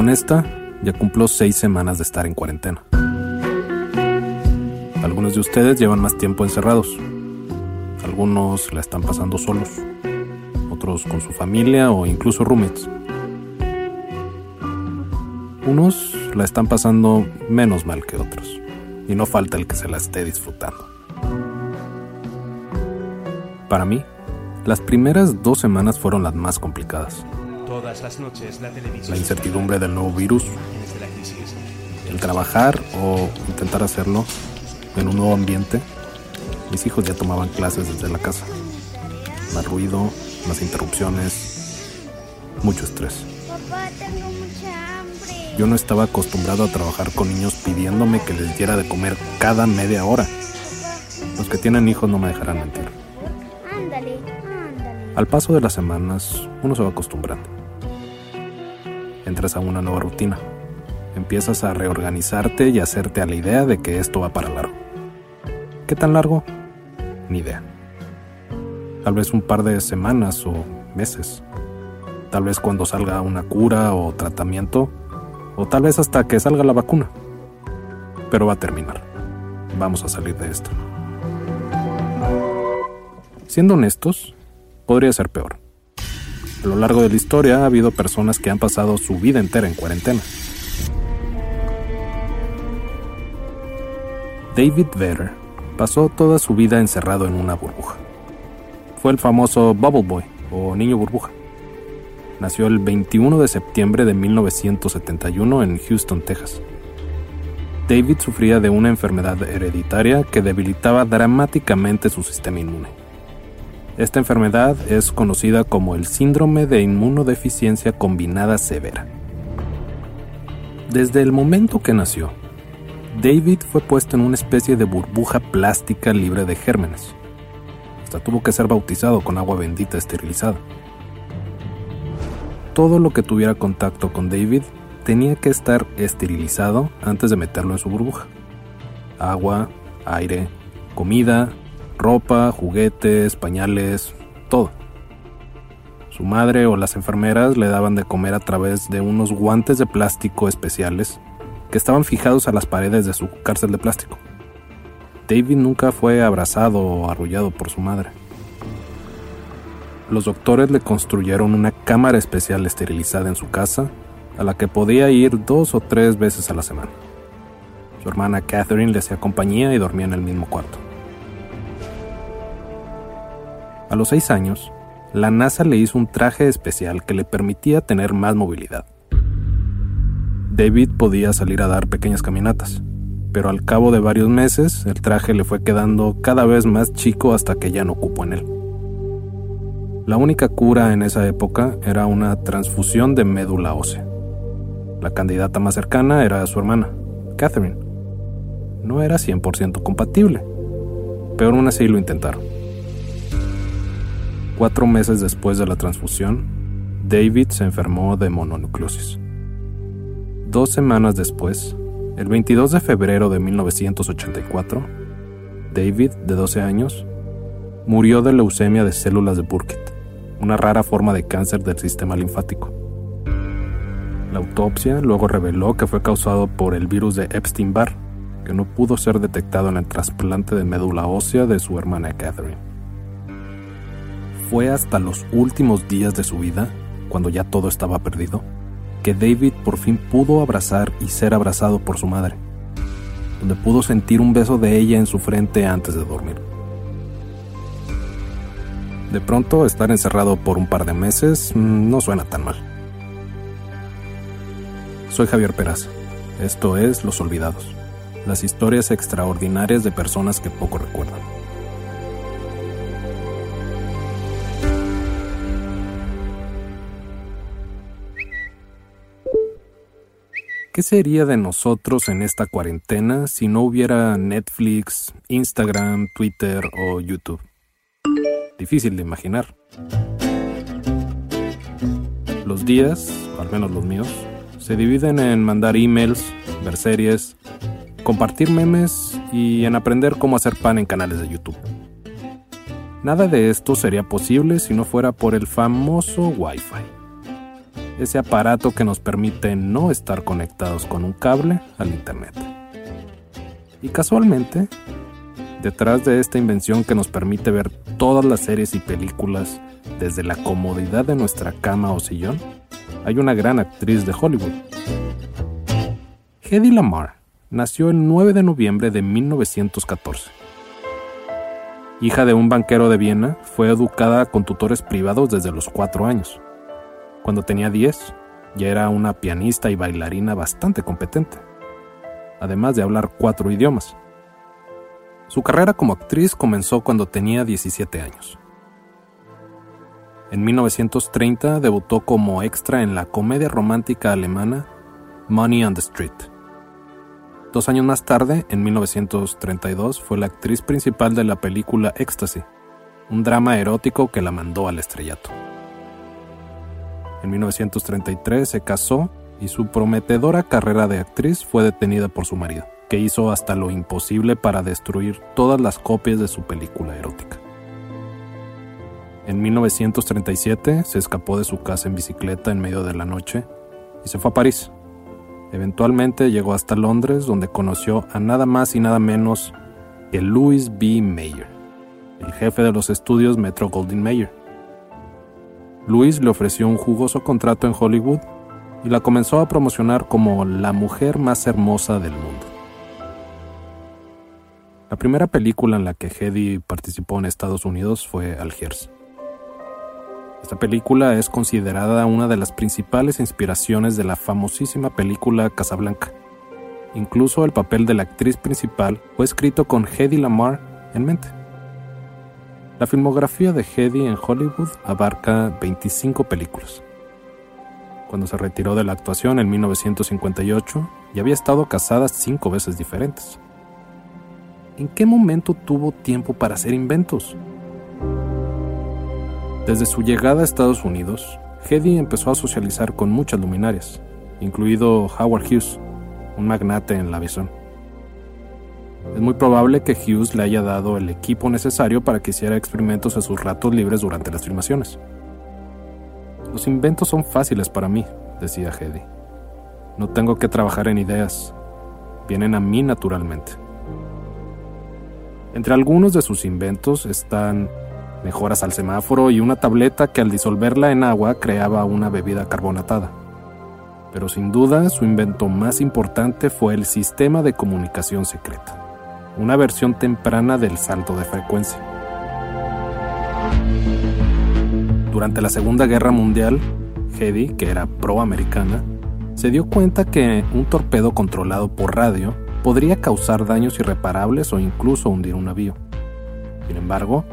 Con esta, ya cumplo seis semanas de estar en cuarentena. Algunos de ustedes llevan más tiempo encerrados. Algunos la están pasando solos. Otros con su familia o incluso roommates. Unos la están pasando menos mal que otros. Y no falta el que se la esté disfrutando. Para mí, las primeras dos semanas fueron las más complicadas. Todas las noches la televisión. La incertidumbre del nuevo virus, Imágenes de la crisis. el trabajar o intentar hacerlo en un nuevo ambiente. Mis hijos ya tomaban clases desde la casa. Más ruido, más interrupciones, mucho estrés. Papá, tengo mucha hambre. Yo no estaba acostumbrado a trabajar con niños pidiéndome que les diera de comer cada media hora. Los que tienen hijos no me dejarán mentir. Ándale, ándale. Al paso de las semanas, uno se va acostumbrando. Entras a una nueva rutina. Empiezas a reorganizarte y hacerte a la idea de que esto va para largo. ¿Qué tan largo? Ni idea. Tal vez un par de semanas o meses. Tal vez cuando salga una cura o tratamiento. O tal vez hasta que salga la vacuna. Pero va a terminar. Vamos a salir de esto. Siendo honestos, podría ser peor. A lo largo de la historia ha habido personas que han pasado su vida entera en cuarentena. David Vedder pasó toda su vida encerrado en una burbuja. Fue el famoso Bubble Boy o niño burbuja. Nació el 21 de septiembre de 1971 en Houston, Texas. David sufría de una enfermedad hereditaria que debilitaba dramáticamente su sistema inmune. Esta enfermedad es conocida como el síndrome de inmunodeficiencia combinada severa. Desde el momento que nació, David fue puesto en una especie de burbuja plástica libre de gérmenes. Hasta tuvo que ser bautizado con agua bendita esterilizada. Todo lo que tuviera contacto con David tenía que estar esterilizado antes de meterlo en su burbuja. Agua, aire, comida, ropa, juguetes, pañales, todo. Su madre o las enfermeras le daban de comer a través de unos guantes de plástico especiales que estaban fijados a las paredes de su cárcel de plástico. David nunca fue abrazado o arrullado por su madre. Los doctores le construyeron una cámara especial esterilizada en su casa, a la que podía ir dos o tres veces a la semana. Su hermana Catherine le hacía compañía y dormía en el mismo cuarto. A los seis años, la NASA le hizo un traje especial que le permitía tener más movilidad. David podía salir a dar pequeñas caminatas, pero al cabo de varios meses el traje le fue quedando cada vez más chico hasta que ya no cupo en él. La única cura en esa época era una transfusión de médula ósea. La candidata más cercana era su hermana, Catherine. No era 100% compatible, pero aún así lo intentaron. Cuatro meses después de la transfusión, David se enfermó de mononucleosis. Dos semanas después, el 22 de febrero de 1984, David, de 12 años, murió de leucemia de células de Burkitt, una rara forma de cáncer del sistema linfático. La autopsia luego reveló que fue causado por el virus de Epstein-Barr, que no pudo ser detectado en el trasplante de médula ósea de su hermana Catherine. Fue hasta los últimos días de su vida, cuando ya todo estaba perdido, que David por fin pudo abrazar y ser abrazado por su madre, donde pudo sentir un beso de ella en su frente antes de dormir. De pronto, estar encerrado por un par de meses mm, no suena tan mal. Soy Javier Peraza. Esto es Los Olvidados, las historias extraordinarias de personas que poco recuerdan. ¿Qué sería de nosotros en esta cuarentena si no hubiera Netflix, Instagram, Twitter o YouTube? Difícil de imaginar. Los días, al menos los míos, se dividen en mandar emails, ver series, compartir memes y en aprender cómo hacer pan en canales de YouTube. Nada de esto sería posible si no fuera por el famoso Wi-Fi. Ese aparato que nos permite no estar conectados con un cable al Internet. Y casualmente, detrás de esta invención que nos permite ver todas las series y películas desde la comodidad de nuestra cama o sillón, hay una gran actriz de Hollywood. Hedy Lamar nació el 9 de noviembre de 1914. Hija de un banquero de Viena, fue educada con tutores privados desde los 4 años. Cuando tenía 10, ya era una pianista y bailarina bastante competente, además de hablar cuatro idiomas. Su carrera como actriz comenzó cuando tenía 17 años. En 1930 debutó como extra en la comedia romántica alemana Money on the Street. Dos años más tarde, en 1932, fue la actriz principal de la película Ecstasy, un drama erótico que la mandó al estrellato. En 1933 se casó y su prometedora carrera de actriz fue detenida por su marido, que hizo hasta lo imposible para destruir todas las copias de su película erótica. En 1937 se escapó de su casa en bicicleta en medio de la noche y se fue a París. Eventualmente llegó hasta Londres donde conoció a nada más y nada menos que Louis B. Mayer, el jefe de los estudios Metro Goldwyn Mayer. Louis le ofreció un jugoso contrato en Hollywood y la comenzó a promocionar como la mujer más hermosa del mundo. La primera película en la que Hedy participó en Estados Unidos fue Algiers. Esta película es considerada una de las principales inspiraciones de la famosísima película Casablanca. Incluso el papel de la actriz principal fue escrito con Hedy Lamar en mente. La filmografía de Hedy en Hollywood abarca 25 películas. Cuando se retiró de la actuación en 1958, ya había estado casada cinco veces diferentes. ¿En qué momento tuvo tiempo para hacer inventos? Desde su llegada a Estados Unidos, Hedy empezó a socializar con muchas luminarias, incluido Howard Hughes, un magnate en la aviación. Es muy probable que Hughes le haya dado el equipo necesario para que hiciera experimentos en sus ratos libres durante las filmaciones. Los inventos son fáciles para mí, decía Hedy. No tengo que trabajar en ideas, vienen a mí naturalmente. Entre algunos de sus inventos están mejoras al semáforo y una tableta que al disolverla en agua creaba una bebida carbonatada. Pero sin duda su invento más importante fue el sistema de comunicación secreta, una versión temprana del salto de frecuencia. Durante la Segunda Guerra Mundial, Hedy, que era pro-americana, se dio cuenta que un torpedo controlado por radio podría causar daños irreparables o incluso hundir un navío. Sin embargo,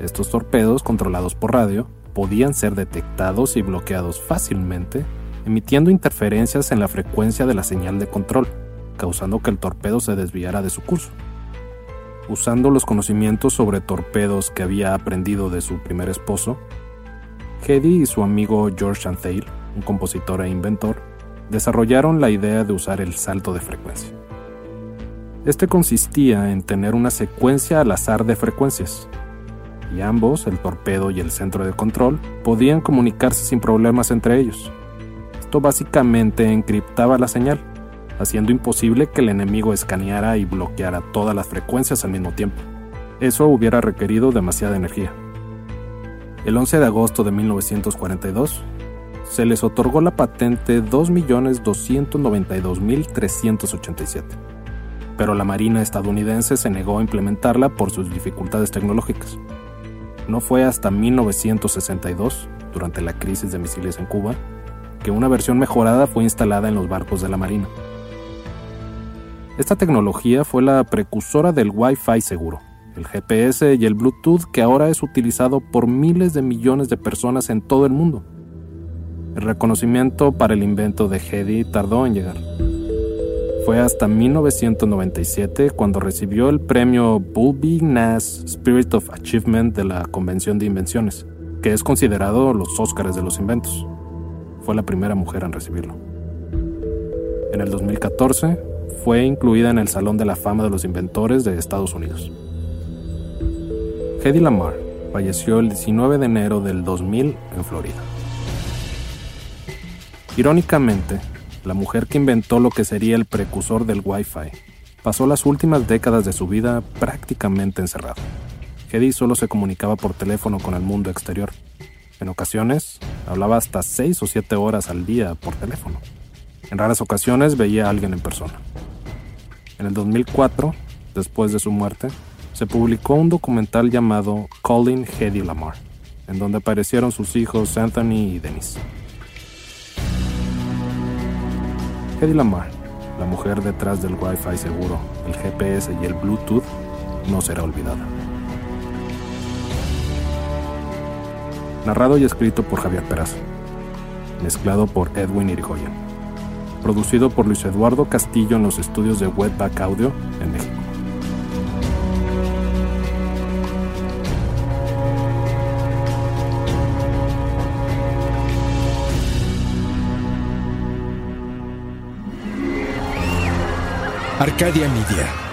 estos torpedos controlados por radio podían ser detectados y bloqueados fácilmente, emitiendo interferencias en la frecuencia de la señal de control, causando que el torpedo se desviara de su curso. Usando los conocimientos sobre torpedos que había aprendido de su primer esposo, Hedy y su amigo George Antheil, un compositor e inventor, desarrollaron la idea de usar el salto de frecuencia. Este consistía en tener una secuencia al azar de frecuencias, y ambos, el torpedo y el centro de control, podían comunicarse sin problemas entre ellos. Esto básicamente encriptaba la señal, haciendo imposible que el enemigo escaneara y bloqueara todas las frecuencias al mismo tiempo. Eso hubiera requerido demasiada energía. El 11 de agosto de 1942, se les otorgó la patente 2.292.387, pero la Marina estadounidense se negó a implementarla por sus dificultades tecnológicas. No fue hasta 1962, durante la crisis de misiles en Cuba, que una versión mejorada fue instalada en los barcos de la Marina. Esta tecnología fue la precursora del Wi-Fi seguro, el GPS y el Bluetooth que ahora es utilizado por miles de millones de personas en todo el mundo. El reconocimiento para el invento de Hedy tardó en llegar. Fue hasta 1997 cuando recibió el premio Bulby Nass Spirit of Achievement de la Convención de Invenciones, que es considerado los Óscares de los inventos. Fue la primera mujer en recibirlo. En el 2014 fue incluida en el Salón de la Fama de los Inventores de Estados Unidos. Hedy Lamar falleció el 19 de enero del 2000 en Florida. Irónicamente, la mujer que inventó lo que sería el precursor del Wi-Fi pasó las últimas décadas de su vida prácticamente encerrada. Hedy solo se comunicaba por teléfono con el mundo exterior. En ocasiones, hablaba hasta 6 o 7 horas al día por teléfono. En raras ocasiones veía a alguien en persona. En el 2004, después de su muerte, se publicó un documental llamado Calling Hedy Lamar, en donde aparecieron sus hijos Anthony y Denise. Hedy Lamar, la mujer detrás del Wi-Fi seguro, el GPS y el Bluetooth, no será olvidada. Narrado y escrito por Javier Peraza. Mezclado por Edwin Irigoyen. Producido por Luis Eduardo Castillo en los estudios de Webback Audio en México. Arcadia Media.